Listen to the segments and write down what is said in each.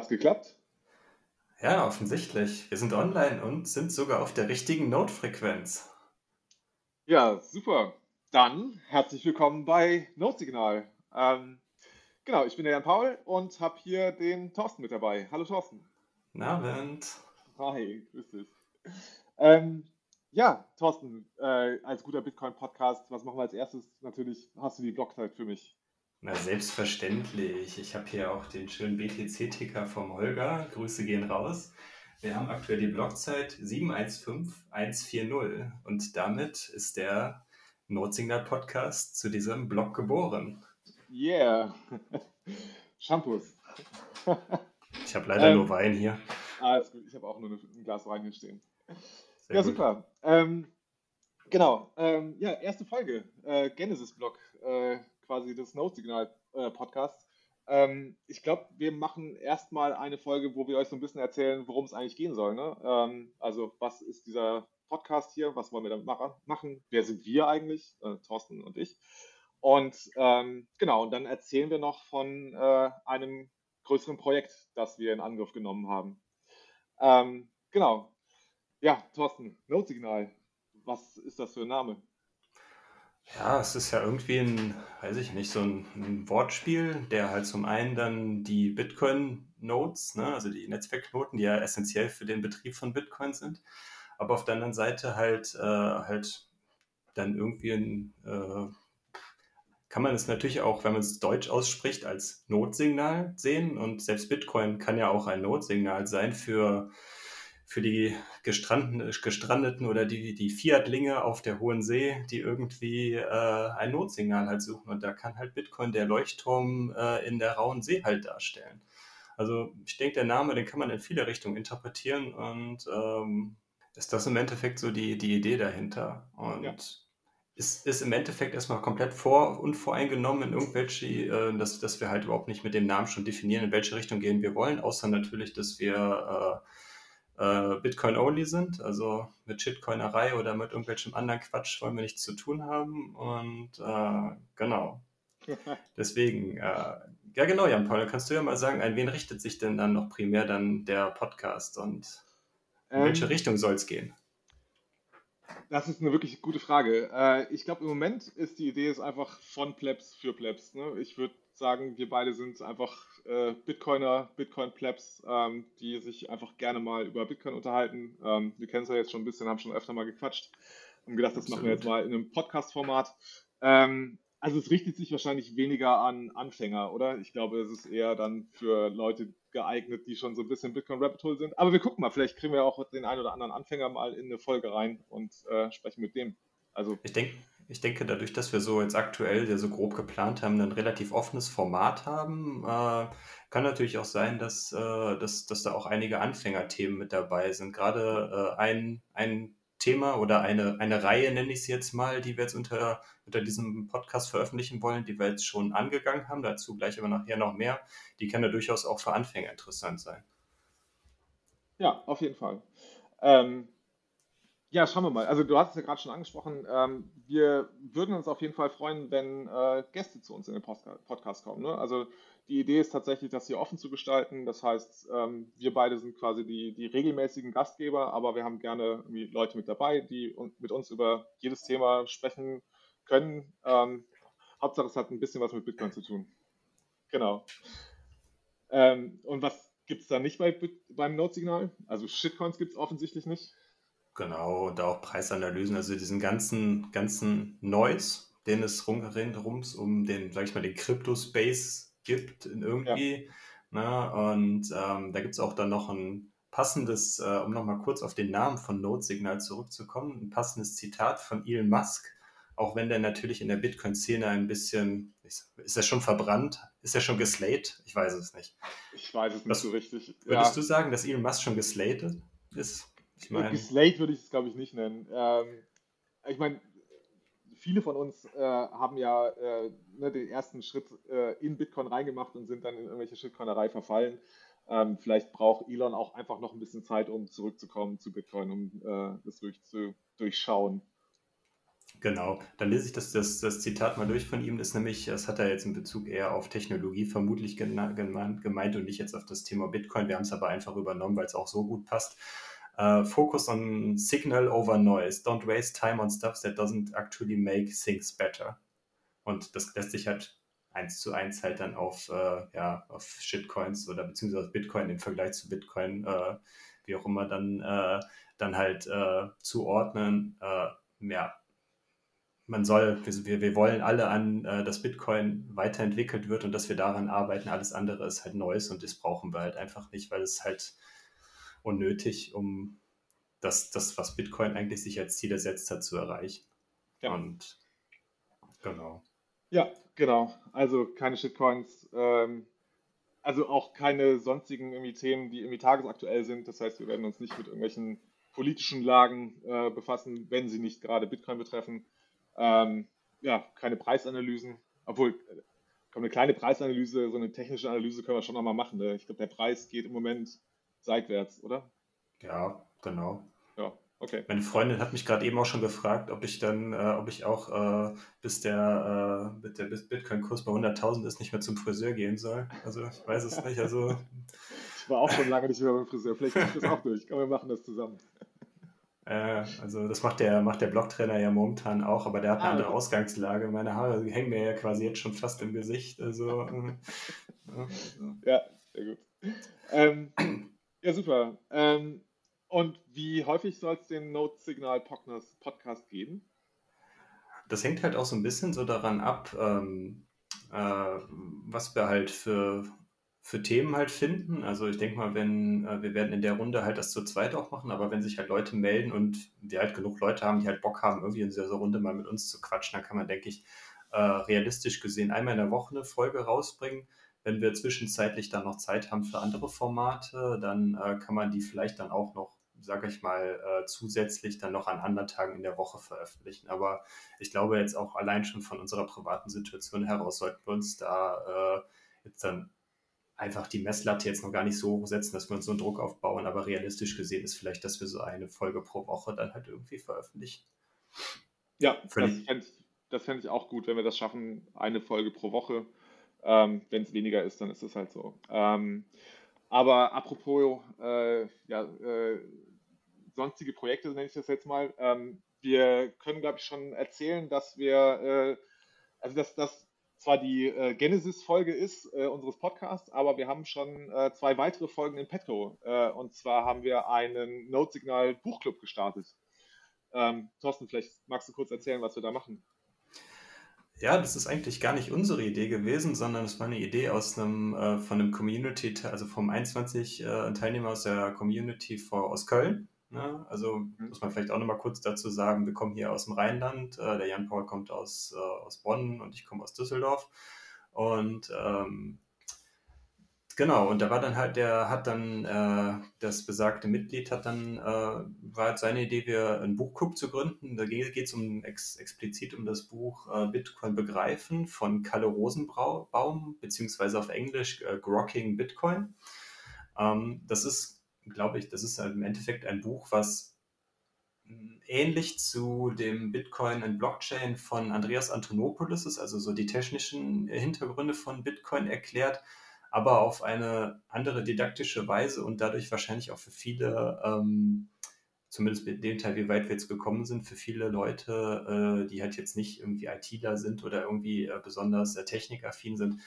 Hat's geklappt? Ja, offensichtlich. Wir sind online und sind sogar auf der richtigen Notfrequenz. Ja, super. Dann herzlich willkommen bei Notsignal. Ähm, genau, ich bin der Jan Paul und habe hier den Thorsten mit dabei. Hallo Thorsten. Guten Abend. Hi, grüß dich. Ähm, ja, Thorsten, äh, als guter Bitcoin-Podcast, was machen wir als erstes? Natürlich hast du die Blockzeit für mich. Na, selbstverständlich. Ich habe hier auch den schönen BTC-Ticker vom Holger. Grüße gehen raus. Wir haben aktuell die Blockzeit 715140 und damit ist der Notsignal-Podcast zu diesem Blog geboren. Yeah. Shampoos. ich habe leider ähm, nur Wein hier. Alles gut, ich habe auch nur ein Glas Wein hier stehen. Sehr ja, gut. super. Ähm, genau. Ähm, ja, erste Folge. Äh, Genesis-Blog. Äh, quasi des Note-Signal-Podcasts. Ähm, ich glaube, wir machen erstmal eine Folge, wo wir euch so ein bisschen erzählen, worum es eigentlich gehen soll. Ne? Ähm, also, was ist dieser Podcast hier? Was wollen wir damit machen? Wer sind wir eigentlich? Äh, Thorsten und ich. Und ähm, genau, und dann erzählen wir noch von äh, einem größeren Projekt, das wir in Angriff genommen haben. Ähm, genau. Ja, Thorsten, Notsignal. Was ist das für ein Name? Ja, es ist ja irgendwie ein, weiß ich nicht, so ein, ein Wortspiel, der halt zum einen dann die Bitcoin-Nodes, ne, also die Netzwerkknoten, die ja essentiell für den Betrieb von Bitcoin sind, aber auf der anderen Seite halt, äh, halt dann irgendwie ein, äh, kann man es natürlich auch, wenn man es deutsch ausspricht, als Notsignal sehen. Und selbst Bitcoin kann ja auch ein Notsignal sein für für die gestrandeten oder die, die Fiat-Linge auf der Hohen See, die irgendwie äh, ein Notsignal halt suchen. Und da kann halt Bitcoin der Leuchtturm äh, in der rauen See halt darstellen. Also ich denke, der Name, den kann man in viele Richtungen interpretieren und ähm, ist das im Endeffekt so die, die Idee dahinter. Und ja. ist, ist im Endeffekt erstmal komplett vor, unvoreingenommen in irgendwelche, äh, dass, dass wir halt überhaupt nicht mit dem Namen schon definieren, in welche Richtung gehen wir wollen, außer natürlich, dass wir äh, Bitcoin-only sind, also mit Shitcoinerei oder mit irgendwelchem anderen Quatsch wollen wir nichts zu tun haben. Und äh, genau. Deswegen, äh, ja genau, Jan Paul, kannst du ja mal sagen, an wen richtet sich denn dann noch primär dann der Podcast und in ähm, welche Richtung soll es gehen? Das ist eine wirklich gute Frage. Äh, ich glaube, im Moment ist die Idee ist einfach von Plebs für Plebs. Ne? Ich würde sagen, wir beide sind einfach äh, Bitcoiner, Bitcoin-Plebs, ähm, die sich einfach gerne mal über Bitcoin unterhalten. Ähm, wir kennen es ja jetzt schon ein bisschen, haben schon öfter mal gequatscht. Haben gedacht, das Absolut. machen wir jetzt mal in einem Podcast-Format. Ähm, also es richtet sich wahrscheinlich weniger an Anfänger, oder? Ich glaube, es ist eher dann für Leute geeignet, die schon so ein bisschen Bitcoin Rabbit Hole sind. Aber wir gucken mal, vielleicht kriegen wir auch den einen oder anderen Anfänger mal in eine Folge rein und äh, sprechen mit dem. Also ich denke, ich denke, dadurch, dass wir so jetzt aktuell ja so grob geplant haben, ein relativ offenes Format haben, äh, kann natürlich auch sein, dass, äh, dass, dass da auch einige Anfängerthemen mit dabei sind. Gerade äh, ein, ein Thema oder eine, eine Reihe, nenne ich es jetzt mal, die wir jetzt unter, unter diesem Podcast veröffentlichen wollen, die wir jetzt schon angegangen haben, dazu gleich aber nachher noch mehr, die kann ja durchaus auch für Anfänger interessant sein. Ja, auf jeden Fall. Ähm, ja, schauen wir mal. Also du hast es ja gerade schon angesprochen. Ähm, wir würden uns auf jeden Fall freuen, wenn äh, Gäste zu uns in den Podcast kommen. Ne? Also die Idee ist tatsächlich, das hier offen zu gestalten. Das heißt, ähm, wir beide sind quasi die, die regelmäßigen Gastgeber, aber wir haben gerne Leute mit dabei, die mit uns über jedes Thema sprechen können. Ähm, Hauptsache, es hat ein bisschen was mit Bitcoin zu tun. Genau. Ähm, und was gibt es da nicht bei, beim Notsignal? Also Shitcoins gibt es offensichtlich nicht. Genau, und auch Preisanalysen, also diesen ganzen, ganzen Noise, den es rums um den, sag ich mal, den Crypto-Space gibt irgendwie. Ja. Ne? Und ähm, da gibt es auch dann noch ein passendes, äh, um nochmal kurz auf den Namen von Notsignal zurückzukommen, ein passendes Zitat von Elon Musk, auch wenn der natürlich in der Bitcoin-Szene ein bisschen, ist er schon verbrannt? Ist er schon geslatet? Ich weiß es nicht. Ich weiß es nicht Was, so richtig. Würdest ja. du sagen, dass Elon Musk schon geslatet ist? Ich meine, Slate würde ich es, glaube ich, nicht nennen. Ähm, ich meine, viele von uns äh, haben ja äh, ne, den ersten Schritt äh, in Bitcoin reingemacht und sind dann in irgendwelche Shitcoinerei verfallen. Ähm, vielleicht braucht Elon auch einfach noch ein bisschen Zeit, um zurückzukommen zu Bitcoin, um äh, das durch, zu durchschauen. Genau, dann lese ich das, das, das Zitat mal durch von ihm. Das ist nämlich, das hat er jetzt in Bezug eher auf Technologie vermutlich gemeint und nicht jetzt auf das Thema Bitcoin. Wir haben es aber einfach übernommen, weil es auch so gut passt. Uh, focus on signal over noise. Don't waste time on stuff that doesn't actually make things better. Und das lässt sich halt eins zu eins halt dann auf, äh, ja, auf Shitcoins oder beziehungsweise Bitcoin im Vergleich zu Bitcoin, äh, wie auch immer, dann, äh, dann halt äh, zuordnen. Äh, ja, man soll, wir, wir wollen alle an, dass Bitcoin weiterentwickelt wird und dass wir daran arbeiten. Alles andere ist halt Neues und das brauchen wir halt einfach nicht, weil es halt unnötig, um das, das was Bitcoin eigentlich sich als Ziel ersetzt hat, zu erreichen. Ja. Und genau. Ja, genau. Also keine Shitcoins, ähm, also auch keine sonstigen irgendwie Themen, die irgendwie tagesaktuell sind. Das heißt, wir werden uns nicht mit irgendwelchen politischen Lagen äh, befassen, wenn sie nicht gerade Bitcoin betreffen. Ähm, ja, keine Preisanalysen, obwohl äh, eine kleine Preisanalyse, so eine technische Analyse können wir schon nochmal machen. Ne? Ich glaube, der Preis geht im Moment seitwärts, oder? Ja, genau. Ja, okay. Meine Freundin hat mich gerade eben auch schon gefragt, ob ich dann, äh, ob ich auch äh, bis der, äh, der Bitcoin-Kurs bei 100.000 ist, nicht mehr zum Friseur gehen soll. Also ich weiß es nicht. Also ich war auch schon lange nicht mehr beim Friseur. Vielleicht kriege ich das auch durch. Komm, wir machen das zusammen. Äh, also das macht der, macht der Blocktrainer ja momentan auch, aber der hat eine ah, andere okay. Ausgangslage. Meine Haare hängen mir ja quasi jetzt schon fast im Gesicht. Also, äh, ja, sehr gut. Ähm, ja, super. Ähm, und wie häufig soll es den Note-Signal-Podcast geben? Das hängt halt auch so ein bisschen so daran ab, ähm, äh, was wir halt für für Themen halt finden. Also ich denke mal, wenn äh, wir werden in der Runde halt das zu zweit auch machen, aber wenn sich halt Leute melden und wir halt genug Leute haben, die halt Bock haben, irgendwie in dieser Runde mal mit uns zu quatschen, dann kann man, denke ich, äh, realistisch gesehen einmal in der Woche eine Folge rausbringen. Wenn wir zwischenzeitlich dann noch Zeit haben für andere Formate, dann äh, kann man die vielleicht dann auch noch, sage ich mal, äh, zusätzlich dann noch an anderen Tagen in der Woche veröffentlichen. Aber ich glaube jetzt auch allein schon von unserer privaten Situation heraus sollten wir uns da äh, jetzt dann einfach die Messlatte jetzt noch gar nicht so hoch setzen, dass wir uns so einen Druck aufbauen, aber realistisch gesehen ist vielleicht, dass wir so eine Folge pro Woche dann halt irgendwie veröffentlichen. Ja, Völlig. das fände ich, fänd ich auch gut, wenn wir das schaffen, eine Folge pro Woche. Ähm, wenn es weniger ist, dann ist es halt so. Ähm, aber apropos äh, ja, äh, sonstige Projekte, nenne ich das jetzt mal. Ähm, wir können, glaube ich, schon erzählen, dass wir, äh, also dass, dass zwar die äh, Genesis-Folge ist äh, unseres Podcasts, aber wir haben schon äh, zwei weitere Folgen in petto. Und zwar haben wir einen Note-Signal-Buchclub gestartet. Ähm, Thorsten, vielleicht magst du kurz erzählen, was wir da machen. Ja, das ist eigentlich gar nicht unsere Idee gewesen, sondern es war eine Idee aus einem, äh, von einem Community, also vom 21 äh, Teilnehmer aus der Community vor, aus Köln. Ne? Also mhm. muss man vielleicht auch nochmal kurz dazu sagen, wir kommen hier aus dem Rheinland, äh, der Jan Paul kommt aus, äh, aus Bonn und ich komme aus Düsseldorf. Und ähm, genau, und da war dann halt, der hat dann, äh, das besagte Mitglied hat dann, äh, war halt seine Idee, wir einen Buchclub zu gründen. Da geht es um ex, explizit um das Buch äh, Bitcoin begreifen von Kalle Rosenbaum, beziehungsweise auf Englisch äh, Grokking Bitcoin. Ähm, das ist glaube ich, das ist halt im Endeffekt ein Buch, was hm, ähnlich zu dem Bitcoin und Blockchain von Andreas Antonopoulos ist, also so die technischen Hintergründe von Bitcoin erklärt, aber auf eine andere didaktische Weise und dadurch wahrscheinlich auch für viele, ähm, zumindest mit dem Teil, wie weit wir jetzt gekommen sind, für viele Leute, äh, die halt jetzt nicht irgendwie ITler sind oder irgendwie äh, besonders äh, technikaffin sind,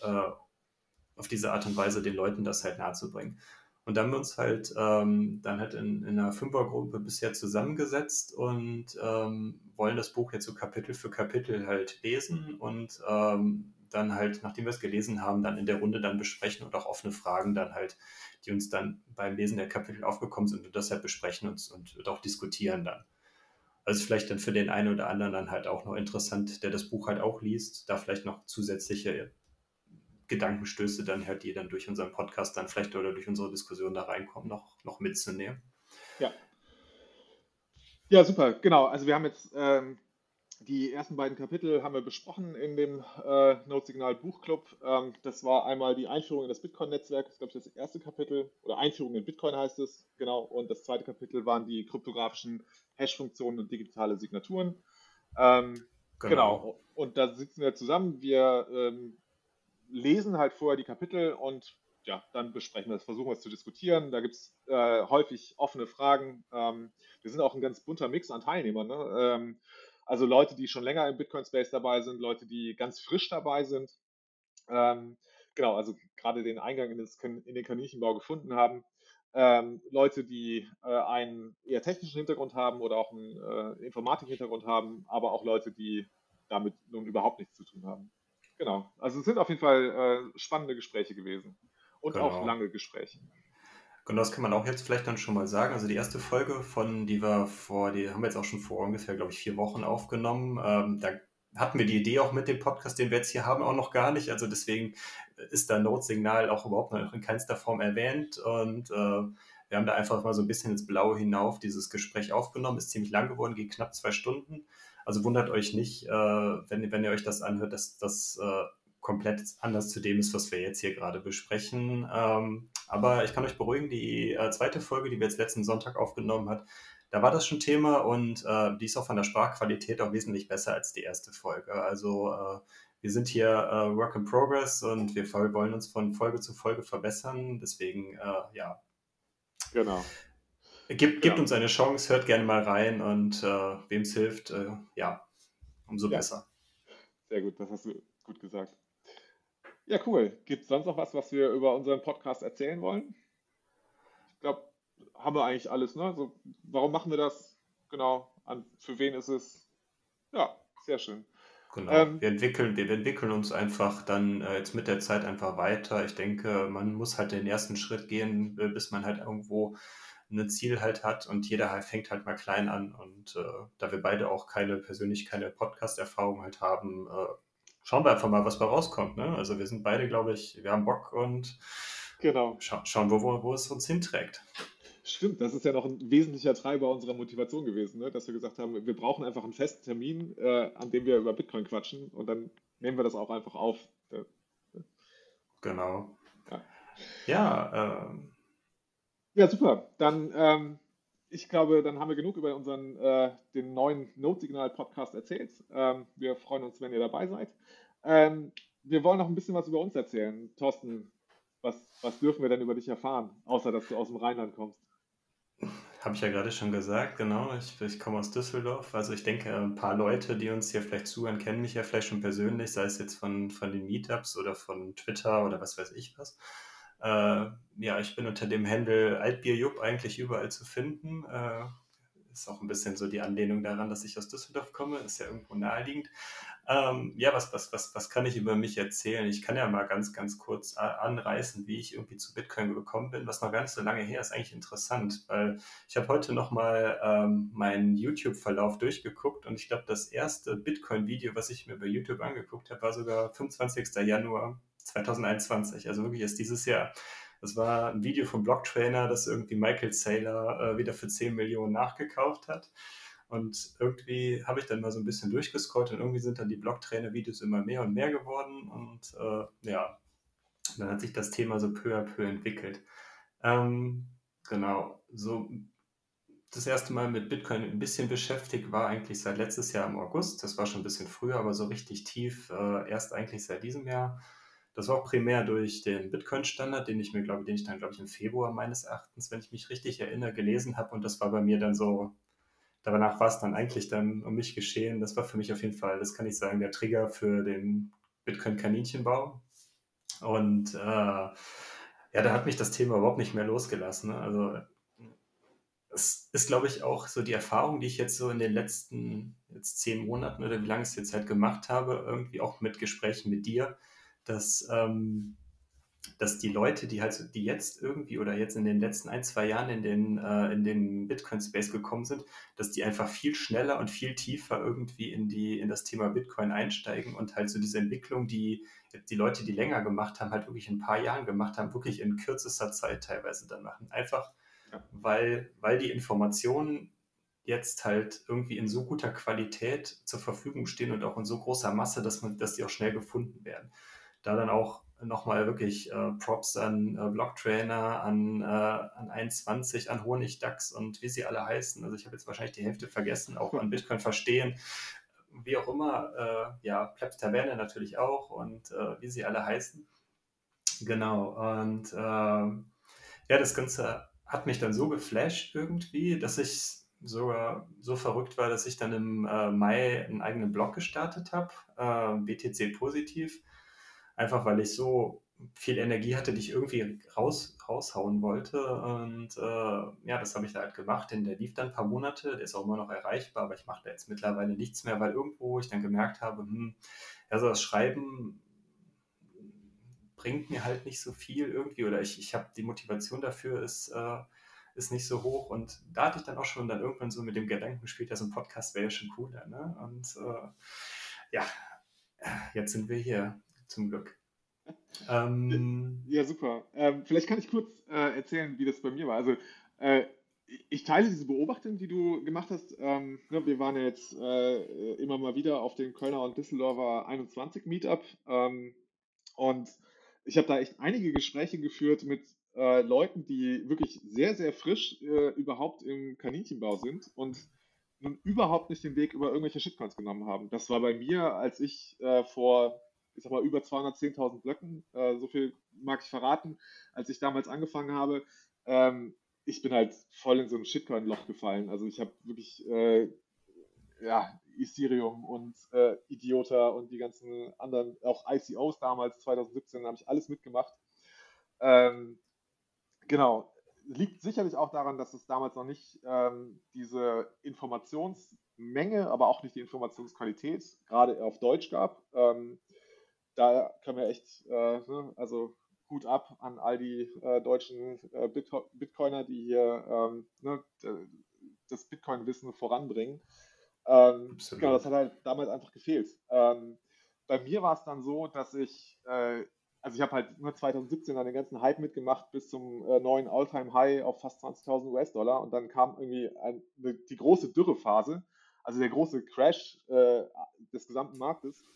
äh, auf diese Art und Weise den Leuten das halt nahezubringen. Und dann haben wir uns halt ähm, dann halt in, in einer Fünfergruppe bisher zusammengesetzt und ähm, wollen das Buch jetzt so Kapitel für Kapitel halt lesen und ähm, dann halt, nachdem wir es gelesen haben, dann in der Runde dann besprechen und auch offene Fragen dann halt, die uns dann beim Lesen der Kapitel aufgekommen sind und das halt besprechen und, und auch diskutieren dann. Also vielleicht dann für den einen oder anderen dann halt auch noch interessant, der das Buch halt auch liest, da vielleicht noch zusätzliche Gedankenstöße dann halt, die dann durch unseren Podcast dann vielleicht oder durch unsere Diskussion da reinkommen, noch, noch mitzunehmen. Ja. Ja, super, genau. Also wir haben jetzt ähm, die ersten beiden Kapitel haben wir besprochen in dem äh, Notsignal Buchclub. Ähm, das war einmal die Einführung in das Bitcoin-Netzwerk, das ist, glaube ich, das erste Kapitel, oder Einführung in Bitcoin heißt es, genau. Und das zweite Kapitel waren die kryptografischen Hash-Funktionen und digitale Signaturen. Ähm, genau. genau. Und da sitzen wir zusammen, wir ähm, lesen halt vorher die Kapitel und ja, dann besprechen wir es, versuchen wir es zu diskutieren. Da gibt es äh, häufig offene Fragen. Ähm, wir sind auch ein ganz bunter Mix an Teilnehmern. Ne? Also Leute, die schon länger im Bitcoin-Space dabei sind, Leute, die ganz frisch dabei sind. Ähm, genau, also gerade den Eingang in, das, in, den Kaninchenbau gefunden haben. Ähm, Leute, die äh, einen eher technischen Hintergrund haben oder auch einen äh, Informatik-Hintergrund haben, aber auch Leute, die damit nun überhaupt nichts zu tun haben. Genau, also es sind auf jeden Fall äh, spannende Gespräche gewesen und genau. auch lange Gespräche. Genau, das kann man auch jetzt vielleicht dann schon mal sagen. Also die erste Folge von, die wir vor, die haben wir jetzt auch schon vor ungefähr, glaube ich, vier Wochen aufgenommen. Ähm, da hatten wir die Idee auch mit dem Podcast, den wir jetzt hier haben, auch noch gar nicht. Also deswegen ist da Notsignal auch überhaupt noch in keinster Form erwähnt. Und äh, wir haben da einfach mal so ein bisschen ins Blaue hinauf dieses Gespräch aufgenommen. Ist ziemlich lang geworden, geht knapp zwei Stunden. Also wundert euch nicht, äh, wenn, wenn ihr euch das anhört, dass das äh, komplett anders zu dem ist, was wir jetzt hier gerade besprechen. Ähm, aber ich kann euch beruhigen, die äh, zweite Folge, die wir jetzt letzten Sonntag aufgenommen hat, da war das schon Thema und äh, die ist auch von der Sprachqualität auch wesentlich besser als die erste Folge. Also äh, wir sind hier äh, Work in Progress und wir wollen uns von Folge zu Folge verbessern. Deswegen, äh, ja. Genau. Gibt, genau. uns eine Chance, hört gerne mal rein und äh, wem es hilft, ja, umso ja. besser. Sehr gut, das hast du gut gesagt. Ja, cool. Gibt es sonst noch was, was wir über unseren Podcast erzählen wollen? Ich glaube, haben wir eigentlich alles. Ne? Also, warum machen wir das? Genau. An, für wen ist es? Ja, sehr schön. Genau. Ähm, wir, entwickeln, wir entwickeln uns einfach dann äh, jetzt mit der Zeit einfach weiter. Ich denke, man muss halt den ersten Schritt gehen, äh, bis man halt irgendwo ein Ziel halt hat und jeder halt fängt halt mal klein an. Und äh, da wir beide auch keine persönlich keine Podcast-Erfahrung halt haben, äh, schauen wir einfach mal, was da rauskommt. Ne? Also wir sind beide, glaube ich, wir haben Bock und genau. scha schauen, wo, wo, wo es uns hinträgt. Stimmt, das ist ja noch ein wesentlicher Treiber unserer Motivation gewesen, ne? dass wir gesagt haben, wir brauchen einfach einen festen Termin, äh, an dem wir über Bitcoin quatschen und dann nehmen wir das auch einfach auf. Genau. Ja, ja, ähm. ja super. Dann, ähm, ich glaube, dann haben wir genug über unseren, äh, den neuen Notsignal-Podcast erzählt. Ähm, wir freuen uns, wenn ihr dabei seid. Ähm, wir wollen noch ein bisschen was über uns erzählen. Thorsten, was, was dürfen wir denn über dich erfahren, außer dass du aus dem Rheinland kommst? Habe ich ja gerade schon gesagt, genau. Ich, ich komme aus Düsseldorf. Also ich denke, ein paar Leute, die uns hier vielleicht zuhören, kennen mich ja vielleicht schon persönlich, sei es jetzt von, von den Meetups oder von Twitter oder was weiß ich was. Äh, ja, ich bin unter dem Handle Altbierjupp eigentlich überall zu finden. Äh, ist auch ein bisschen so die Anlehnung daran, dass ich aus Düsseldorf komme, ist ja irgendwo naheliegend. Ähm, ja, was, was, was, was kann ich über mich erzählen? Ich kann ja mal ganz, ganz kurz anreißen, wie ich irgendwie zu Bitcoin gekommen bin, was noch nicht so lange her ist, eigentlich interessant, weil ich habe heute nochmal ähm, meinen YouTube-Verlauf durchgeguckt und ich glaube, das erste Bitcoin-Video, was ich mir bei YouTube angeguckt habe, war sogar 25. Januar 2021, also wirklich erst dieses Jahr. Das war ein Video vom Blocktrainer, das irgendwie Michael Saylor äh, wieder für 10 Millionen nachgekauft hat. Und irgendwie habe ich dann mal so ein bisschen durchgescrollt und irgendwie sind dann die Blocktrainer-Videos immer mehr und mehr geworden. Und äh, ja, dann hat sich das Thema so peu à peu entwickelt. Ähm, genau, so das erste Mal mit Bitcoin ein bisschen beschäftigt war eigentlich seit letztes Jahr im August. Das war schon ein bisschen früher, aber so richtig tief äh, erst eigentlich seit diesem Jahr. Das war auch primär durch den Bitcoin-Standard, den ich mir, glaube den ich dann, glaube ich, im Februar meines Erachtens, wenn ich mich richtig erinnere, gelesen habe. Und das war bei mir dann so danach war es dann eigentlich dann um mich geschehen. Das war für mich auf jeden Fall, das kann ich sagen, der Trigger für den Bitcoin-Kaninchenbau. Und äh, ja, da hat mich das Thema überhaupt nicht mehr losgelassen. Ne? Also es ist, glaube ich, auch so die Erfahrung, die ich jetzt so in den letzten jetzt zehn Monaten oder wie lange ich es jetzt halt gemacht habe, irgendwie auch mit Gesprächen mit dir, dass ähm, dass die Leute, die halt, die jetzt irgendwie oder jetzt in den letzten ein, zwei Jahren in den, äh, in den Bitcoin-Space gekommen sind, dass die einfach viel schneller und viel tiefer irgendwie in die, in das Thema Bitcoin einsteigen und halt so diese Entwicklung, die die Leute, die länger gemacht haben, halt wirklich in ein paar Jahren gemacht haben, wirklich in kürzester Zeit teilweise dann machen. Einfach, ja. weil, weil die Informationen jetzt halt irgendwie in so guter Qualität zur Verfügung stehen und auch in so großer Masse, dass man, dass die auch schnell gefunden werden. Da dann auch nochmal wirklich äh, Props an äh, Blocktrainer, an, äh, an 21, an Honigdachs und wie sie alle heißen. Also ich habe jetzt wahrscheinlich die Hälfte vergessen, auch an Bitcoin verstehen. wie auch immer, äh, ja, Plebs Taverne natürlich auch und äh, wie sie alle heißen. Genau, und ähm, ja, das Ganze hat mich dann so geflasht irgendwie, dass ich sogar so verrückt war, dass ich dann im äh, Mai einen eigenen Blog gestartet habe, äh, BTC Positiv, einfach weil ich so viel Energie hatte, die ich irgendwie raus, raushauen wollte. Und äh, ja, das habe ich da halt gemacht. Denn der lief dann ein paar Monate, der ist auch immer noch erreichbar, aber ich mache da jetzt mittlerweile nichts mehr, weil irgendwo ich dann gemerkt habe, hm, ja, so das Schreiben bringt mir halt nicht so viel irgendwie oder ich, ich habe die Motivation dafür ist, äh, ist nicht so hoch und da hatte ich dann auch schon dann irgendwann so mit dem Gedanken, später so ein Podcast wäre ja schon cooler, ne? Und äh, ja, jetzt sind wir hier zum Glück. Ähm, ja, super. Ähm, vielleicht kann ich kurz äh, erzählen, wie das bei mir war. Also, äh, ich teile diese Beobachtung, die du gemacht hast. Ähm, ne, wir waren ja jetzt äh, immer mal wieder auf den Kölner und Düsseldorfer 21 Meetup. Ähm, und ich habe da echt einige Gespräche geführt mit äh, Leuten, die wirklich sehr, sehr frisch äh, überhaupt im Kaninchenbau sind und nun überhaupt nicht den Weg über irgendwelche Shitcoins genommen haben. Das war bei mir, als ich äh, vor ich sag mal, über 210.000 Blöcken, äh, so viel mag ich verraten, als ich damals angefangen habe. Ähm, ich bin halt voll in so ein Shitcoin-Loch gefallen. Also ich habe wirklich, äh, ja, Ethereum und äh, Idiota und die ganzen anderen, auch ICOs damals, 2017, habe ich alles mitgemacht. Ähm, genau, liegt sicherlich auch daran, dass es damals noch nicht ähm, diese Informationsmenge, aber auch nicht die Informationsqualität gerade auf Deutsch gab. Ähm, da können wir echt, äh, ne, also Hut ab an all die äh, deutschen äh, Bitcoiner, die hier ähm, ne, das Bitcoin-Wissen voranbringen. Ähm, genau, das hat halt damals einfach gefehlt. Ähm, bei mir war es dann so, dass ich, äh, also ich habe halt nur 2017 dann den ganzen Hype mitgemacht bis zum äh, neuen All-Time-High auf fast 20.000 US-Dollar und dann kam irgendwie ein, die große Dürrephase, also der große Crash äh, des gesamten Marktes.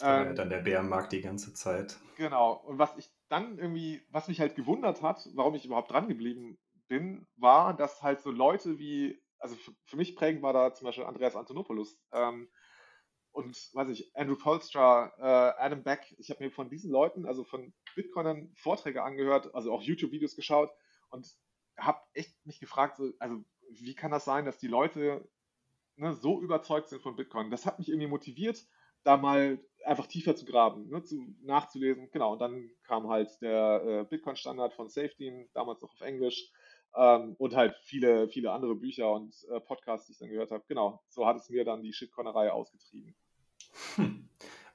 Ähm, dann der Bärenmarkt die ganze Zeit. Genau. Und was ich dann irgendwie, was mich halt gewundert hat, warum ich überhaupt dran geblieben bin, war, dass halt so Leute wie, also für, für mich prägend war da zum Beispiel Andreas Antonopoulos ähm, und, weiß ich, Andrew Polstra, äh, Adam Beck. Ich habe mir von diesen Leuten, also von Bitcoinern, Vorträge angehört, also auch YouTube-Videos geschaut und habe echt mich gefragt, so, also wie kann das sein, dass die Leute ne, so überzeugt sind von Bitcoin? Das hat mich irgendwie motiviert, da mal einfach tiefer zu graben, ne, zu, nachzulesen. Genau, und dann kam halt der äh, Bitcoin-Standard von Safety, damals noch auf Englisch, ähm, und halt viele, viele andere Bücher und äh, Podcasts, die ich dann gehört habe. Genau, so hat es mir dann die Shitcoinerei ausgetrieben. Hm.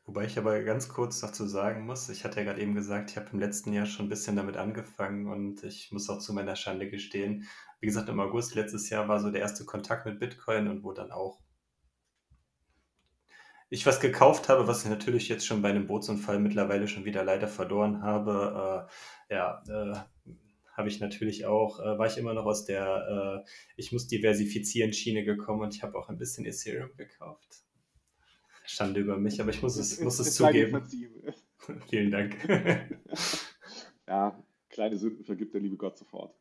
Wobei ich aber ganz kurz dazu sagen muss, ich hatte ja gerade eben gesagt, ich habe im letzten Jahr schon ein bisschen damit angefangen und ich muss auch zu meiner Schande gestehen, wie gesagt, im August letztes Jahr war so der erste Kontakt mit Bitcoin und wo dann auch ich was gekauft habe, was ich natürlich jetzt schon bei einem Bootsunfall mittlerweile schon wieder leider verloren habe, äh, ja, äh, habe ich natürlich auch, äh, war ich immer noch aus der, äh, ich muss diversifizieren Schiene gekommen und ich habe auch ein bisschen Ethereum gekauft. Schande über mich, aber ich muss es, muss es zugeben. Vielen Dank. ja, kleine Sünden vergibt der liebe Gott sofort.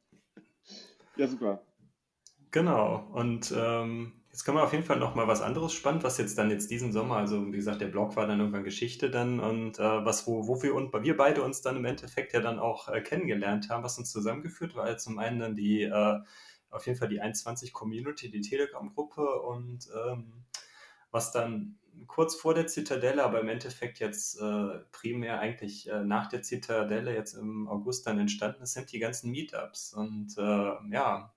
Ja, super. Genau, und ähm, Jetzt kann man auf jeden Fall noch mal was anderes spannend, was jetzt dann jetzt diesen Sommer, also wie gesagt, der Blog war dann irgendwann Geschichte dann und äh, was, wo, wo wir, und, wir beide uns dann im Endeffekt ja dann auch äh, kennengelernt haben, was uns zusammengeführt war. Zum einen dann die, äh, auf jeden Fall die 21 Community, die Telegram-Gruppe und ähm, was dann kurz vor der Zitadelle, aber im Endeffekt jetzt äh, primär eigentlich äh, nach der Zitadelle jetzt im August dann entstanden ist, sind die ganzen Meetups und äh, ja,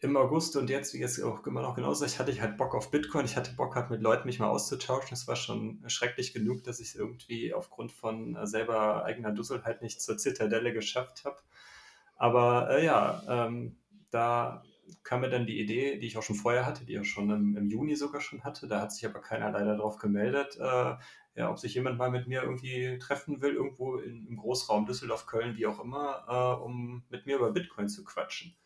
im August und jetzt, jetzt auch immer noch genauso, ich hatte halt Bock auf Bitcoin, ich hatte Bock halt mit Leuten mich mal auszutauschen. Es war schon schrecklich genug, dass ich es irgendwie aufgrund von äh, selber eigener Dussel halt nicht zur Zitadelle geschafft habe. Aber äh, ja, ähm, da kam mir dann die Idee, die ich auch schon vorher hatte, die ich auch schon im, im Juni sogar schon hatte. Da hat sich aber keiner leider drauf gemeldet, äh, ja, ob sich jemand mal mit mir irgendwie treffen will, irgendwo in, im Großraum Düsseldorf, Köln, wie auch immer, äh, um mit mir über Bitcoin zu quatschen.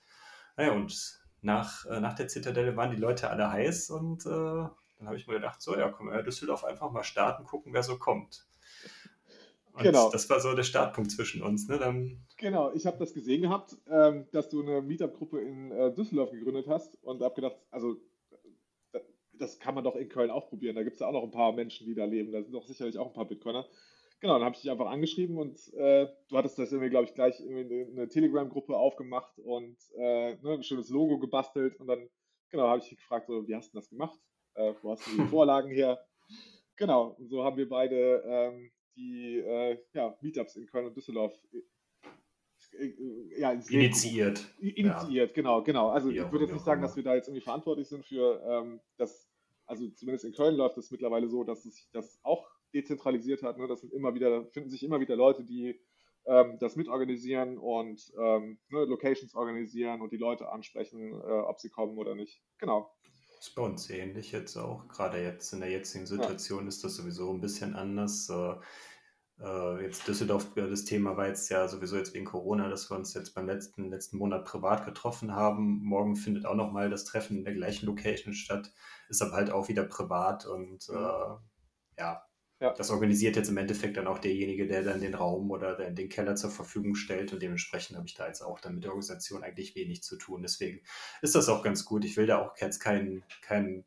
Naja, und nach, äh, nach der Zitadelle waren die Leute alle heiß und äh, dann habe ich mir gedacht, so, ja, komm, wir Düsseldorf einfach mal starten, gucken, wer so kommt. Und genau. das war so der Startpunkt zwischen uns. Ne? Dann genau, ich habe das gesehen gehabt, ähm, dass du eine Meetup-Gruppe in äh, Düsseldorf gegründet hast und habe gedacht, also das kann man doch in Köln auch probieren. Da gibt es ja auch noch ein paar Menschen, die da leben. Da sind doch sicherlich auch ein paar Bitcoiner. Genau, dann habe ich dich einfach angeschrieben und äh, du hattest das irgendwie, glaube ich, gleich irgendwie eine, Telegram-Gruppe aufgemacht und äh, ne, ein schönes Logo gebastelt und dann, genau, habe ich dich gefragt, so, wie hast du das gemacht? Äh, wo hast du die Vorlagen her? Genau, und so haben wir beide ähm, die äh, ja, Meetups in Köln und Düsseldorf äh, äh, ja, initiiert. Initiiert, ja. genau, genau. Also ich würde jetzt nicht sagen, dass wir da jetzt irgendwie verantwortlich sind für ähm, das, also zumindest in Köln läuft es mittlerweile so, dass sich das auch dezentralisiert hat. Ne? Das sind immer wieder, finden sich immer wieder Leute, die ähm, das mitorganisieren und ähm, ne, Locations organisieren und die Leute ansprechen, äh, ob sie kommen oder nicht. Genau. Das ist bei uns ähnlich jetzt auch. Gerade jetzt in der jetzigen Situation ja. ist das sowieso ein bisschen anders. Äh, äh, jetzt Düsseldorf, äh, das Thema war jetzt ja sowieso jetzt wegen Corona, dass wir uns jetzt beim letzten, letzten Monat privat getroffen haben. Morgen findet auch nochmal das Treffen in der gleichen Location statt, ist aber halt auch wieder privat und äh, ja, ja. Das organisiert jetzt im Endeffekt dann auch derjenige, der dann den Raum oder den Keller zur Verfügung stellt und dementsprechend habe ich da jetzt auch dann mit der Organisation eigentlich wenig zu tun. Deswegen ist das auch ganz gut. Ich will da auch jetzt kein, kein,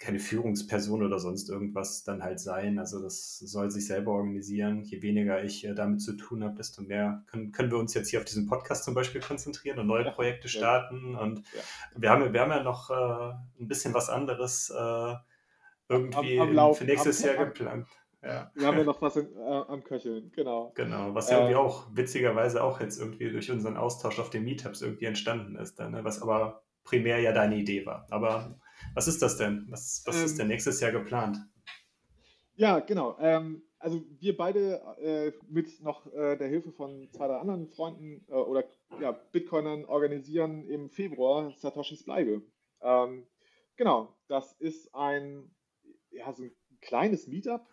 keine Führungsperson oder sonst irgendwas dann halt sein. Also das soll sich selber organisieren. Je weniger ich äh, damit zu tun habe, desto mehr können, können wir uns jetzt hier auf diesen Podcast zum Beispiel konzentrieren und neue. Projekte starten. Und ja. wir, haben, wir haben ja noch äh, ein bisschen was anderes. Äh, irgendwie am, am für nächstes am, Jahr geplant. Ja. Wir haben ja noch was in, äh, am Köcheln, genau. Genau, was ja äh, irgendwie auch witzigerweise auch jetzt irgendwie durch unseren Austausch auf den Meetups irgendwie entstanden ist, dann, ne? was aber primär ja deine Idee war. Aber was ist das denn? Was, was ähm, ist denn nächstes Jahr geplant? Ja, genau. Ähm, also wir beide äh, mit noch äh, der Hilfe von zwei, drei anderen Freunden äh, oder ja, Bitcoinern organisieren im Februar Satoshis Bleibe. Ähm, genau, das ist ein ja, so ein kleines Meetup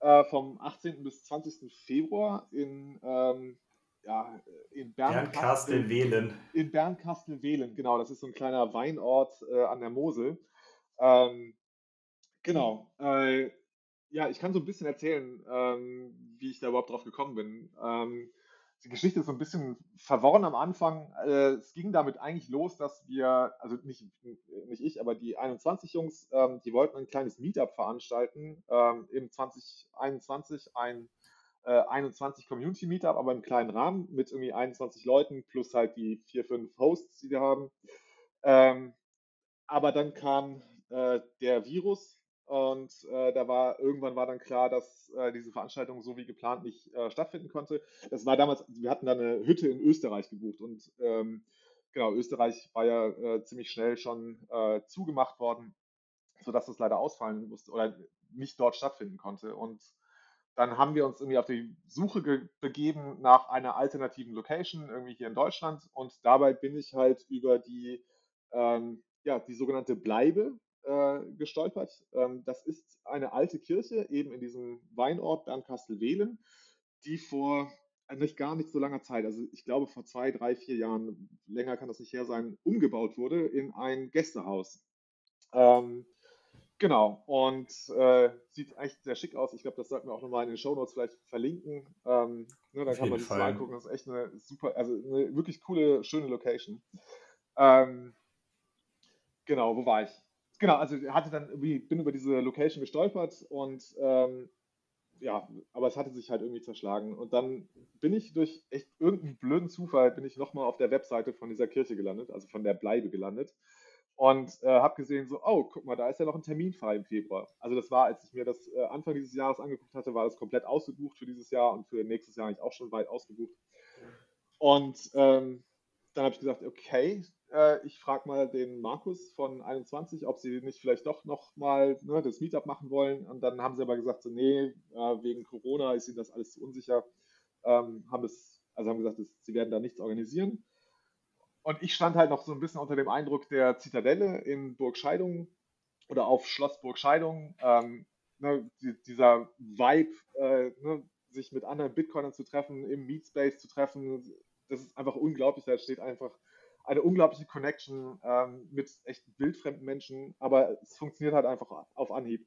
äh, vom 18. bis 20. Februar in, ähm, ja, in Bernkastel-Wehlen. In Bernkastel-Wehlen, genau. Das ist so ein kleiner Weinort äh, an der Mosel. Ähm, genau. Äh, ja, ich kann so ein bisschen erzählen, ähm, wie ich da überhaupt drauf gekommen bin. Ähm, die Geschichte ist so ein bisschen verworren am Anfang. Äh, es ging damit eigentlich los, dass wir, also nicht, nicht ich, aber die 21 Jungs, ähm, die wollten ein kleines Meetup veranstalten ähm, im 2021, ein äh, 21 Community Meetup, aber im kleinen Rahmen mit irgendwie 21 Leuten plus halt die vier, fünf Hosts, die wir haben. Ähm, aber dann kam äh, der Virus und äh, da war irgendwann war dann klar, dass äh, diese Veranstaltung so wie geplant nicht äh, stattfinden konnte. Das war damals, wir hatten da eine Hütte in Österreich gebucht und ähm, genau, Österreich war ja äh, ziemlich schnell schon äh, zugemacht worden, sodass das leider ausfallen musste oder nicht dort stattfinden konnte. Und dann haben wir uns irgendwie auf die Suche begeben nach einer alternativen Location irgendwie hier in Deutschland und dabei bin ich halt über die ähm, ja, die sogenannte Bleibe äh, gestolpert. Ähm, das ist eine alte Kirche, eben in diesem Weinort Bernkastel-Wehlen, die vor nicht gar nicht so langer Zeit, also ich glaube vor zwei, drei, vier Jahren, länger kann das nicht her sein, umgebaut wurde in ein Gästehaus. Ähm, genau, und äh, sieht echt sehr schick aus. Ich glaube, das sollten wir auch nochmal in den Show Notes vielleicht verlinken. Ähm, ne, dann kann man sich mal angucken. Das ist echt eine super, also eine wirklich coole, schöne Location. Ähm, genau, wo war ich? Genau, also hatte dann irgendwie, bin über diese Location gestolpert und ähm, ja, aber es hatte sich halt irgendwie zerschlagen. Und dann bin ich durch echt irgendeinen blöden Zufall, bin ich nochmal auf der Webseite von dieser Kirche gelandet, also von der Bleibe gelandet. Und äh, habe gesehen, so, oh, guck mal, da ist ja noch ein Termin frei im Februar. Also das war, als ich mir das äh, Anfang dieses Jahres angeguckt hatte, war das komplett ausgebucht für dieses Jahr und für nächstes Jahr eigentlich auch schon weit ausgebucht. Und ähm, dann habe ich gesagt, okay, äh, ich frage mal den Markus von 21, ob sie nicht vielleicht doch noch mal ne, das Meetup machen wollen. Und dann haben sie aber gesagt, so, nee, äh, wegen Corona ist ihnen das alles zu unsicher. Ähm, haben es, also haben gesagt, das, sie werden da nichts organisieren. Und ich stand halt noch so ein bisschen unter dem Eindruck der Zitadelle in Burg Scheidung oder auf Schloss Burg Scheidung. Ähm, ne, die, dieser Vibe, äh, ne, sich mit anderen Bitcoinern zu treffen, im Meetspace zu treffen, das ist einfach unglaublich. Da steht einfach eine unglaubliche Connection ähm, mit echt wildfremden Menschen, aber es funktioniert halt einfach auf Anhieb.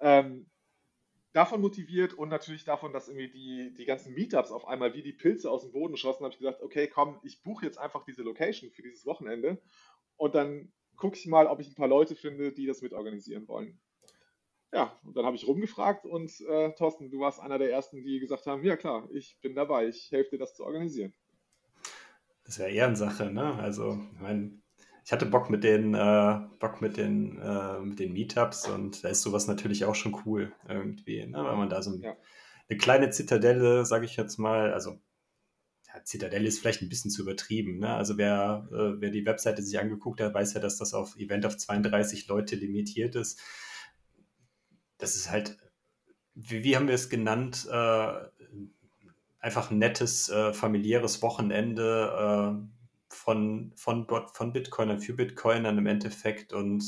Ähm, davon motiviert und natürlich davon, dass irgendwie die, die ganzen Meetups auf einmal wie die Pilze aus dem Boden schossen, habe ich gesagt, okay, komm, ich buche jetzt einfach diese Location für dieses Wochenende und dann gucke ich mal, ob ich ein paar Leute finde, die das mitorganisieren wollen. Ja, und dann habe ich rumgefragt und äh, Thorsten, du warst einer der ersten, die gesagt haben, ja klar, ich bin dabei, ich helfe dir das zu organisieren. Das wäre Ehrensache, ne? Also, ich meine, ich hatte Bock mit den, äh, Bock mit den, äh, mit den Meetups und da ist sowas natürlich auch schon cool irgendwie, ne? Weil man da so ein, ja. eine kleine Zitadelle, sage ich jetzt mal, also ja, Zitadelle ist vielleicht ein bisschen zu übertrieben, ne? Also wer, äh, wer die Webseite sich angeguckt hat, weiß ja, dass das auf Event auf 32 Leute limitiert ist das ist halt, wie, wie haben wir es genannt, äh, einfach ein nettes äh, familiäres Wochenende äh, von, von, von Bitcoinern für Bitcoinern im Endeffekt und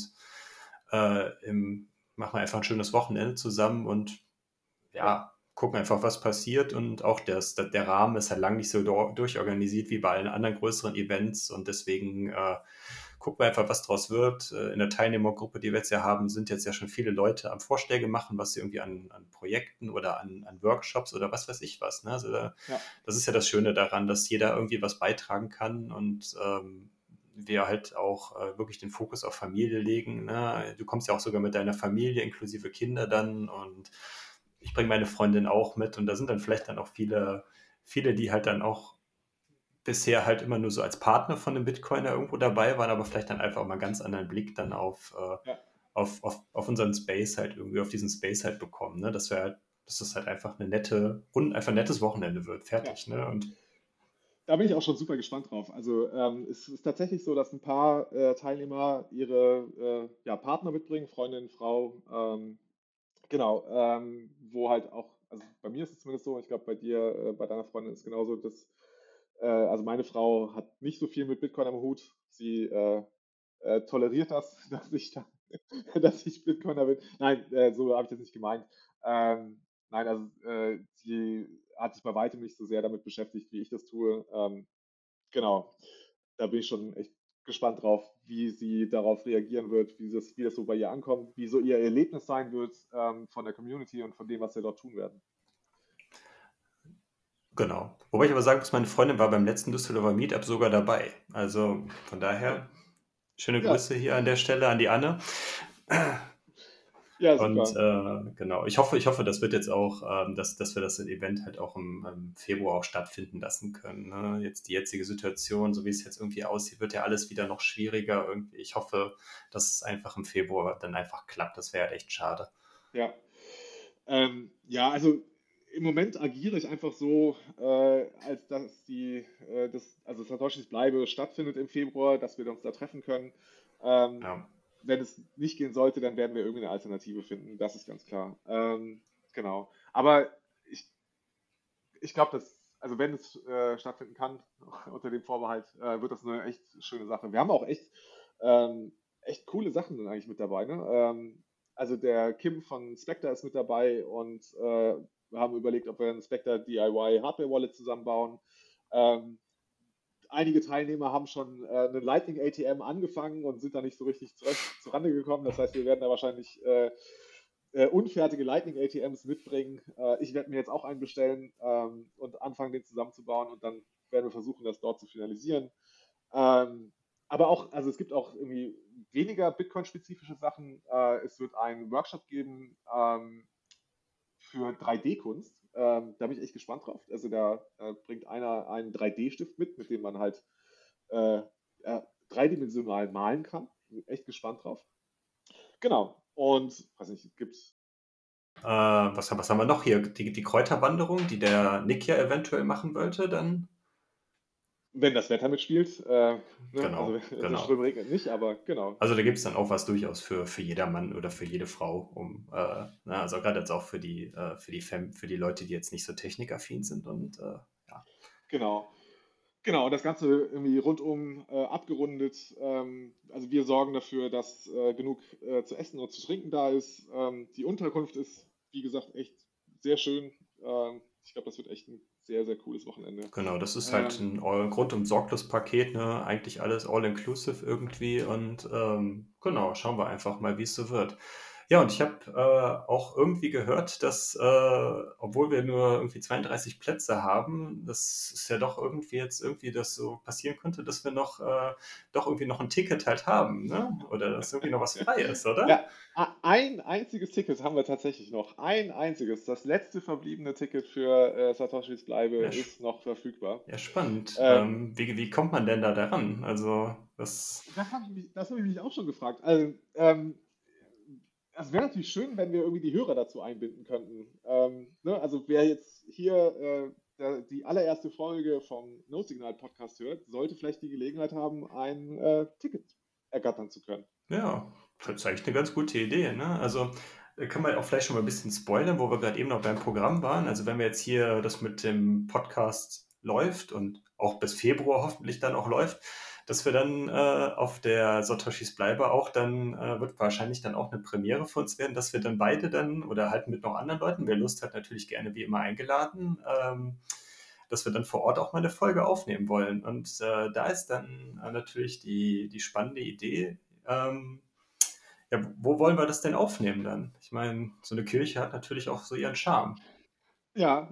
äh, im, machen wir einfach ein schönes Wochenende zusammen und ja, gucken einfach, was passiert und auch das, der Rahmen ist halt lang nicht so durchorganisiert wie bei allen anderen größeren Events und deswegen äh, gucken wir einfach, was draus wird. Äh, in der Teilnehmergruppe, die wir jetzt ja haben, sind jetzt ja schon viele Leute am Vorschläge machen, was sie irgendwie an, an Projekten oder an, an, Workshops oder was weiß ich was. Ne? Also da, ja. das ist ja das Schöne daran, dass jeder irgendwie was beitragen kann und ähm, wir halt auch äh, wirklich den Fokus auf Familie legen. Ne? Du kommst ja auch sogar mit deiner Familie inklusive Kinder dann und ich bringe meine Freundin auch mit und da sind dann vielleicht dann auch viele, viele, die halt dann auch bisher halt immer nur so als Partner von dem Bitcoiner irgendwo dabei waren, aber vielleicht dann einfach mal einen ganz anderen Blick dann auf, äh, ja. auf, auf, auf unseren Space halt irgendwie, auf diesen Space halt bekommen, ne? Dass wir halt, dass das halt einfach eine nette, und einfach ein nettes Wochenende wird, fertig, ja. ne? Und da bin ich auch schon super gespannt drauf. Also ähm, es ist tatsächlich so, dass ein paar äh, Teilnehmer ihre äh, ja, Partner mitbringen, Freundin, Frau, ähm, genau, ähm, wo halt auch, also bei mir ist es zumindest so, ich glaube bei dir, äh, bei deiner Freundin ist es genauso, dass äh, also meine Frau hat nicht so viel mit Bitcoin am Hut. Sie äh, äh, toleriert das, dass ich, da, dass ich Bitcoiner bin. Nein, äh, so habe ich das nicht gemeint. Ähm, nein, also äh, sie hat sich bei weitem nicht so sehr damit beschäftigt, wie ich das tue. Ähm, genau, da bin ich schon echt gespannt drauf, wie sie darauf reagieren wird, wie das, wie das so bei ihr ankommt, wie so ihr Erlebnis sein wird ähm, von der Community und von dem, was wir dort tun werden. Genau. Wobei ich aber sagen muss, meine Freundin war beim letzten Düsseldorfer Meetup sogar dabei. Also von daher, schöne ja. Grüße hier an der Stelle an die Anne. Ja, super. Und äh, genau, ich hoffe, ich hoffe, das wird jetzt auch, ähm, dass, dass wir das Event halt auch im, im Februar auch stattfinden lassen können. Ne? Jetzt die jetzige Situation, so wie es jetzt irgendwie aussieht, wird ja alles wieder noch schwieriger. Irgendwie. Ich hoffe, dass es einfach im Februar dann einfach klappt. Das wäre halt echt schade. Ja. Ähm, ja, also im Moment agiere ich einfach so, äh, als dass die, äh, das, also Satoshis Bleibe stattfindet im Februar, dass wir uns da treffen können. Ähm, ja. Wenn es nicht gehen sollte, dann werden wir irgendwie eine Alternative finden, das ist ganz klar. Ähm, genau. Aber ich, ich glaube, dass, also wenn es äh, stattfinden kann, unter dem Vorbehalt, äh, wird das eine echt schöne Sache. Wir haben auch echt, ähm, echt coole Sachen dann eigentlich mit dabei. Ne? Ähm, also der Kim von Spectre ist mit dabei und äh, wir haben überlegt, ob wir ein Spectre DIY Hardware Wallet zusammenbauen. Ähm, einige Teilnehmer haben schon äh, einen Lightning ATM angefangen und sind da nicht so richtig zu, Rande gekommen. Das heißt, wir werden da wahrscheinlich äh, äh, unfertige Lightning ATMs mitbringen. Äh, ich werde mir jetzt auch einen bestellen ähm, und anfangen, den zusammenzubauen und dann werden wir versuchen, das dort zu finalisieren. Ähm, aber auch, also es gibt auch irgendwie weniger Bitcoin-spezifische Sachen. Äh, es wird einen Workshop geben, ähm, für 3D-Kunst. Ähm, da bin ich echt gespannt drauf. Also da äh, bringt einer einen 3D-Stift mit, mit dem man halt äh, äh, dreidimensional malen kann. Bin echt gespannt drauf. Genau. Und, weiß nicht, gibt's. Äh, was, was haben wir noch hier? Die, die Kräuterwanderung, die der Nick ja eventuell machen wollte, dann wenn das Wetter mitspielt. Äh, ne? Genau, also, genau. Ström regnet nicht, aber genau. Also da gibt es dann auch was durchaus für, für jedermann oder für jede Frau, um, äh, na, also gerade jetzt auch für die, äh, für, die Fem für die Leute, die jetzt nicht so technikaffin sind und äh, ja. Genau. Genau, und das Ganze irgendwie rundum äh, abgerundet. Ähm, also wir sorgen dafür, dass äh, genug zu essen und zu trinken da ist. Ähm, die Unterkunft ist, wie gesagt, echt sehr schön. Ähm, ich glaube, das wird echt ein sehr, sehr cooles Wochenende. Genau, das ist halt ähm, ein Grund- und Sorglos-Paket, ne? Eigentlich alles all-inclusive irgendwie und ähm, genau, schauen wir einfach mal, wie es so wird. Ja, und ich habe äh, auch irgendwie gehört, dass, äh, obwohl wir nur irgendwie 32 Plätze haben, das ist ja doch irgendwie jetzt irgendwie das so passieren könnte, dass wir noch äh, doch irgendwie noch ein Ticket halt haben, ne? Oder dass irgendwie noch was frei ist, oder? Ja, ein einziges Ticket haben wir tatsächlich noch. Ein einziges. Das letzte verbliebene Ticket für äh, Satoshis Bleibe Ja, ist noch verfügbar. Ja, spannend. Ähm, Ähm, wie, wie kommt man denn da daran? Also, das, Das habe ich habe ich mich auch schon gefragt. Also, ähm, es wäre natürlich schön, wenn wir irgendwie die Hörer dazu einbinden könnten. Ähm, ne? Also wer jetzt hier äh, die allererste Folge vom No Signal Podcast hört, sollte vielleicht die Gelegenheit haben, ein äh, Ticket ergattern zu können. ja, das ist eigentlich eine ganz gute Idee, ne? Also, äh, kann man auch vielleicht schon mal ein bisschen spoilern, wo wir gerade eben noch beim Programm waren. Also, wenn wir jetzt hier das mit dem Podcast läuft und auch bis Februar hoffentlich dann auch läuft, dass wir dann äh, auf der Satoshis Bleibe auch dann, äh, wird wahrscheinlich dann auch eine Premiere für uns werden, dass wir dann beide dann oder halt mit noch anderen Leuten, wer Lust hat, natürlich gerne wie immer eingeladen, ähm, dass wir dann vor Ort auch mal eine Folge aufnehmen wollen. Und äh, da ist dann äh, natürlich die, die spannende Idee, ähm, ja, wo wollen wir das denn aufnehmen dann? Ich meine, so eine Kirche hat natürlich auch so ihren Charme. Ja,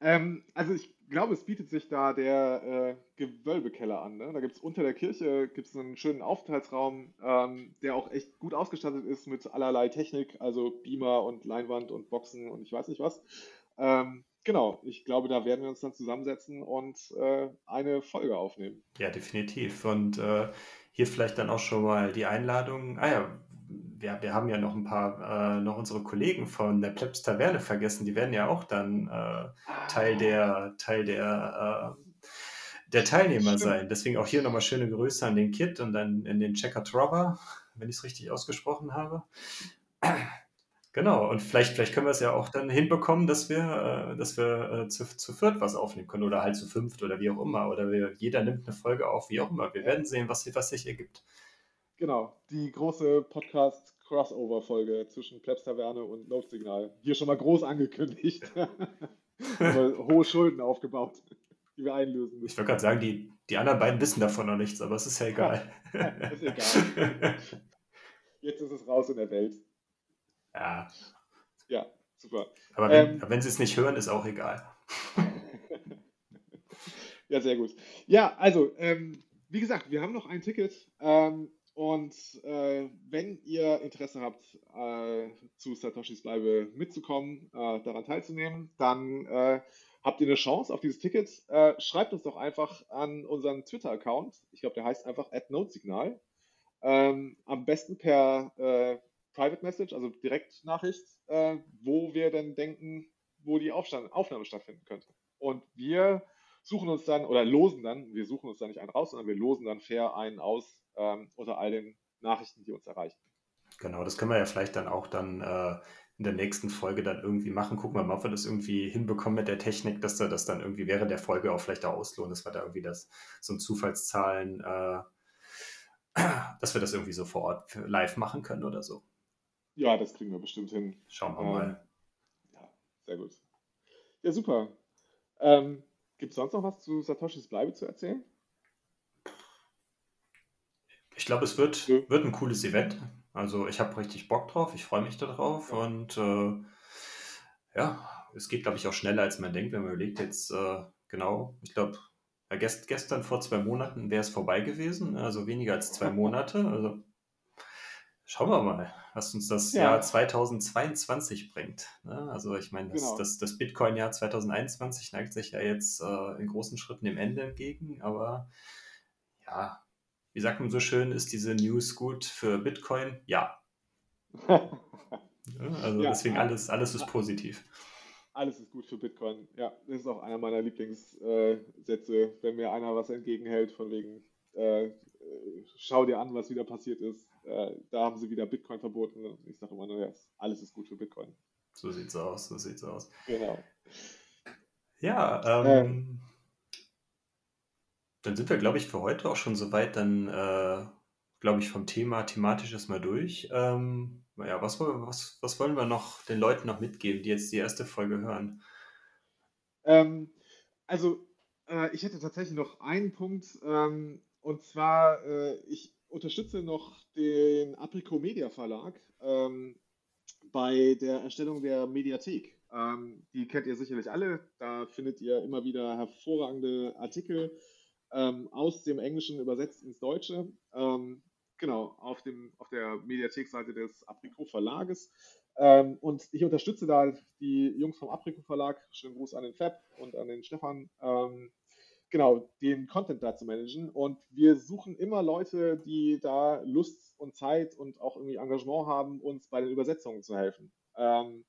ähm, also ich glaube, es bietet sich da der äh, Gewölbekeller an. Ne? Da gibt es unter der Kirche gibt's einen schönen Aufenthaltsraum, ähm, der auch echt gut ausgestattet ist mit allerlei Technik, also Beamer und Leinwand und Boxen und ich weiß nicht was. Ähm, genau, ich glaube, da werden wir uns dann zusammensetzen und äh, eine Folge aufnehmen. Ja, definitiv. Und äh, hier vielleicht dann auch schon mal die Einladung. Ah ja, wir, wir haben ja noch ein paar, äh, noch unsere Kollegen von der Plebs Taverne vergessen. Die werden ja auch dann äh, Teil Ah, der, Teil der, äh, der Teilnehmer stimmt. sein. Deswegen auch hier nochmal schöne Grüße an den Kid und dann in den Checker Trobber, wenn ich es richtig ausgesprochen habe. Genau, und vielleicht, vielleicht können wir es ja auch dann hinbekommen, dass wir, äh, dass wir äh, zu, zu viert was aufnehmen können oder halt zu fünft oder wie auch immer. Oder wir, jeder nimmt eine Folge auf, wie auch immer. Wir Ja, werden sehen, was, was sich ergibt. Genau, die große Podcast-Crossover-Folge zwischen Plebs Taverne und Notsignal. Hier schon mal groß angekündigt. Hohe Schulden aufgebaut, die wir einlösen Ich müssen. würde gerade sagen, die, die anderen beiden wissen davon noch nichts, aber es ist ja egal. Ist egal. Jetzt ist es raus in der Welt. Ja, Ja, super. aber wenn, Ähm, wenn sie es nicht hören, ist auch egal. ja, sehr gut. Ja, also, ähm, wie gesagt, wir haben noch ein Ticket. Ähm, und äh, wenn ihr Interesse habt, äh, zu Satoshis Bleibe mitzukommen, äh, daran teilzunehmen, dann äh, habt ihr eine Chance auf dieses Ticket. Äh, schreibt uns doch einfach an unseren Twitter-Account. Ich glaube, der heißt einfach @notesignal. Ähm, am besten per äh, Private Message, also Direktnachricht, wo wir denn denken, wo die Aufstand, Aufnahme stattfinden könnte. Und wir suchen uns dann oder losen dann, wir suchen uns da nicht einen raus, sondern wir losen dann fair einen aus ähm, unter all den Nachrichten, die uns erreichen. Genau, das können wir ja vielleicht dann auch dann äh, in der nächsten Folge dann irgendwie machen. Gucken wir mal, ob wir das irgendwie hinbekommen mit der Technik, dass wir das dann irgendwie während der Folge auch vielleicht auch auslohnen, dass wir da irgendwie das so ein Zufallszahlen, äh, dass wir das irgendwie so vor Ort live machen können oder so. Ja, das kriegen wir bestimmt hin. Schauen wir Ähm, mal. ja, sehr gut. Ja, super. Ähm, Gibt es sonst noch was zu Satoshis Bleibe zu erzählen? Ich glaube, es wird, Nö. wird ein cooles Event. Also ich habe richtig Bock drauf, ich freue mich darauf Ja. und äh, ja, es geht, glaube ich, auch schneller, als man denkt, wenn man überlegt, jetzt äh, genau, ich glaube, ja, gest, gestern vor zwei Monaten wäre es vorbei gewesen, also weniger als zwei Monate. Also schauen wir mal, was uns das Ja. Jahr 2022 bringt. Ne? Also ich meine, das, Genau. das, das Bitcoin-Jahr 2021 neigt sich ja jetzt äh, in großen Schritten dem Ende entgegen, aber ja, wie sagt man so schön, ist diese News gut für Bitcoin? Ja. Also Ja. deswegen alles, alles ist positiv. Alles ist gut für Bitcoin. Ja, das ist auch einer meiner Lieblingssätze, wenn mir einer was entgegenhält, von wegen, äh, schau dir an, was wieder passiert ist. Äh, da haben sie wieder Bitcoin verboten. Und ich sage immer nur, ja, alles ist gut für Bitcoin. So sieht's aus, so sieht's aus. Genau. Ja, ähm, dann sind wir, glaube ich, für heute auch schon soweit, dann, äh, glaube ich, vom Thema thematisch erstmal durch. Ähm, ja, was, wollen- was, was wollen wir noch den Leuten noch mitgeben, die jetzt die erste Folge hören? Ähm, also, äh, ich hätte tatsächlich noch einen Punkt, ähm, und zwar, äh, ich unterstütze noch den Apricot Media Verlag. Ähm, bei der Erstellung der Mediathek. Ähm, die kennt ihr sicherlich alle. Da findet ihr immer wieder hervorragende Artikel ähm, aus dem Englischen übersetzt ins Deutsche. Ähm, genau, auf, dem, auf der Mediathekseite des Apricot Verlages. Ähm, und ich unterstütze da die Jungs vom Apricot Verlag. Schönen Gruß an den Fab und an den Stefan. Ähm, genau, den Content da zu managen. Und wir suchen immer Leute, die da Lust und Zeit und auch irgendwie Engagement haben, uns bei den Übersetzungen zu helfen. Ähm,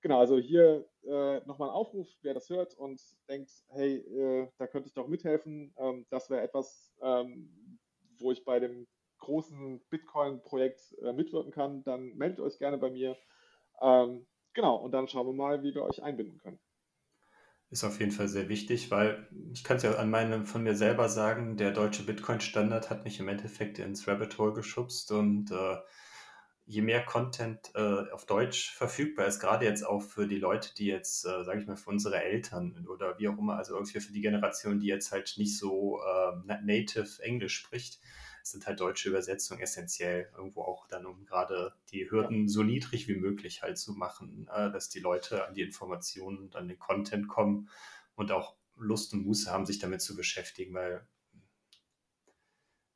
genau, also hier äh, nochmal ein Aufruf, wer das hört und denkt, hey, äh, da könnte ich doch mithelfen. Ähm, das wäre etwas, ähm, wo ich bei dem großen Bitcoin-Projekt äh, mitwirken kann, dann meldet euch gerne bei mir. Ähm, genau, und dann schauen wir mal, wie wir euch einbinden können ist auf jeden Fall sehr wichtig, weil ich kann es ja an meinem von mir selber sagen, der deutsche Bitcoin-Standard hat mich im Endeffekt ins Rabbit Hole geschubst und äh, je mehr Content äh, auf Deutsch verfügbar ist, gerade jetzt auch für die Leute, die jetzt, äh, sage ich mal, für unsere Eltern oder wie auch immer, also irgendwie für die Generation, die jetzt halt nicht so äh, native Englisch spricht, sind halt deutsche Übersetzungen essentiell, irgendwo auch dann, um gerade die Hürden so niedrig wie möglich halt zu machen, äh, dass die Leute an die Informationen und an den Content kommen und auch Lust und Muße haben, sich damit zu beschäftigen, weil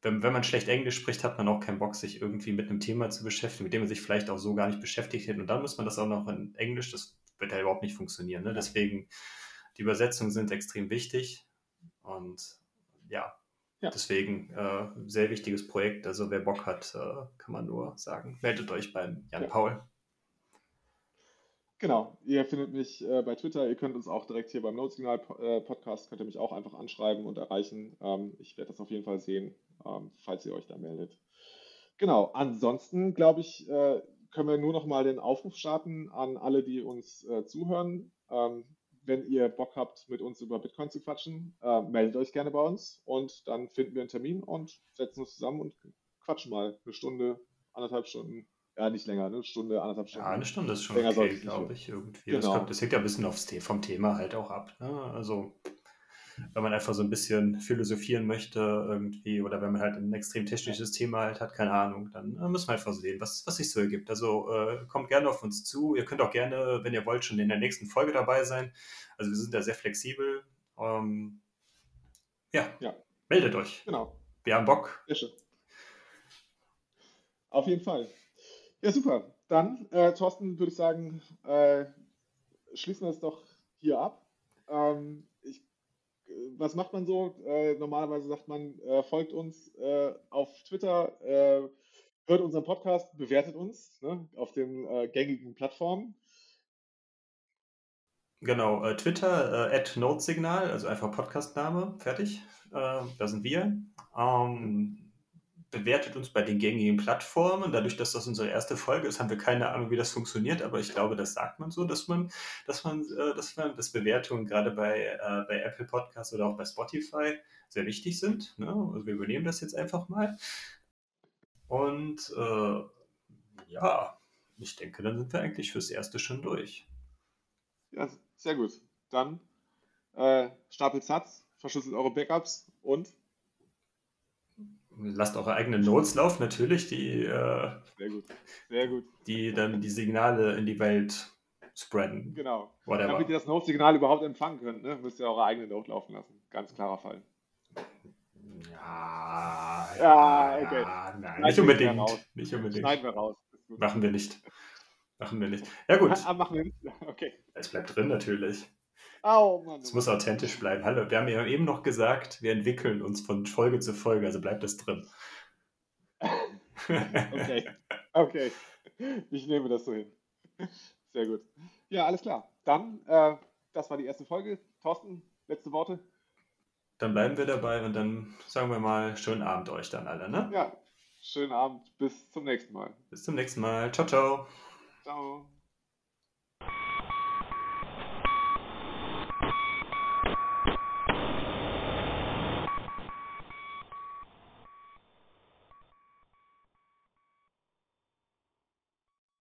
wenn, wenn man schlecht Englisch spricht, hat man auch keinen Bock, sich irgendwie mit einem Thema zu beschäftigen, mit dem man sich vielleicht auch so gar nicht beschäftigt hätte. Und dann muss man das auch noch in Englisch, das wird ja überhaupt nicht funktionieren. Ne? Deswegen, die Übersetzungen sind extrem wichtig. Und ja, ja. Deswegen äh, sehr wichtiges Projekt. Also wer Bock hat, äh, kann man nur sagen, meldet euch beim Jan ja. Paul. Genau, ihr findet mich äh, bei Twitter, ihr könnt uns auch direkt hier beim Notsignal äh, Podcast, könnt ihr mich auch einfach anschreiben und erreichen. Ähm, ich werde das auf jeden Fall sehen, ähm, falls ihr euch da meldet. Genau, ansonsten glaube ich, äh, können wir nur noch mal den Aufruf starten an alle, die uns äh, zuhören. Ähm, wenn ihr Bock habt, mit uns über Bitcoin zu quatschen, äh, meldet euch gerne bei uns und dann finden wir einen Termin und setzen uns zusammen und quatschen mal eine Stunde, anderthalb Stunden. Ja, nicht länger, eine Stunde, anderthalb Stunden. Ja, eine Stunde ist schon länger okay, glaube ich, irgendwie. Genau. Das, kommt, das hängt ja ein bisschen aufs, vom Thema halt auch ab. Ne? Also wenn man einfach so ein bisschen philosophieren möchte irgendwie oder wenn man halt ein extrem technisches Thema halt hat, keine Ahnung, dann äh, müssen wir einfach sehen, was, was sich so ergibt. Also äh, kommt gerne auf uns zu. Ihr könnt auch gerne, wenn ihr wollt, schon in der nächsten Folge dabei sein. Also wir sind da sehr flexibel. Ähm, ja, ja, meldet euch. Genau. Wir haben Bock. Sehr schön. Auf jeden Fall. Ja, super. Dann, äh, Thorsten, würde ich sagen, äh, schließen wir es doch hier ab. Ähm, was macht man so? Äh, normalerweise sagt man, äh, folgt uns äh, auf Twitter, äh, hört unseren Podcast, bewertet uns ne, auf den äh, gängigen Plattformen. Genau, äh, Twitter, äh, Notesignal, also einfach Podcastname, fertig. da sind wir. Ähm, bewertet uns bei den gängigen Plattformen. Dadurch, dass das unsere erste Folge ist, haben wir keine Ahnung, wie das funktioniert, aber ich glaube, das sagt man so, dass man, dass man, äh, dass man, dass Bewertungen gerade bei, äh, bei Apple Podcasts oder auch bei Spotify sehr wichtig sind. Ne? Also wir übernehmen das jetzt einfach mal. Und äh, ja, ich denke, dann sind wir eigentlich fürs Erste schon durch. Ja, sehr gut. Dann äh, stapelt Satz, verschlüsselt eure Backups und lasst eure eigenen Notes laufen, natürlich, die, äh, sehr gut. Sehr gut. die dann die Signale in die Welt spreaden. Genau. Whatever. Damit ihr das Note-Signal überhaupt empfangen könnt, ne, müsst ihr eure eigene Note laufen lassen. Ganz klarer Fall. Ja, ja, okay. Ja, nein, nicht unbedingt. Nicht unbedingt. Schneiden wir raus. Machen wir nicht. Machen wir nicht. Ja, gut. Ah, machen wir nicht. Okay. Es bleibt drin, natürlich. Oh, Mann. Es muss authentisch bleiben. Hallo, wir haben ja eben noch gesagt, wir entwickeln uns von Folge zu Folge, also bleibt es drin. okay. Okay. Ich nehme das so hin. Sehr gut. Ja, alles klar. Dann, äh, das war die erste Folge. Thorsten, letzte Worte? Dann bleiben wir dabei und dann sagen wir mal, schönen Abend euch dann alle, ne? Ja, schönen Abend. Bis zum nächsten Mal. Bis zum nächsten Mal. Ciao, ciao. Ciao.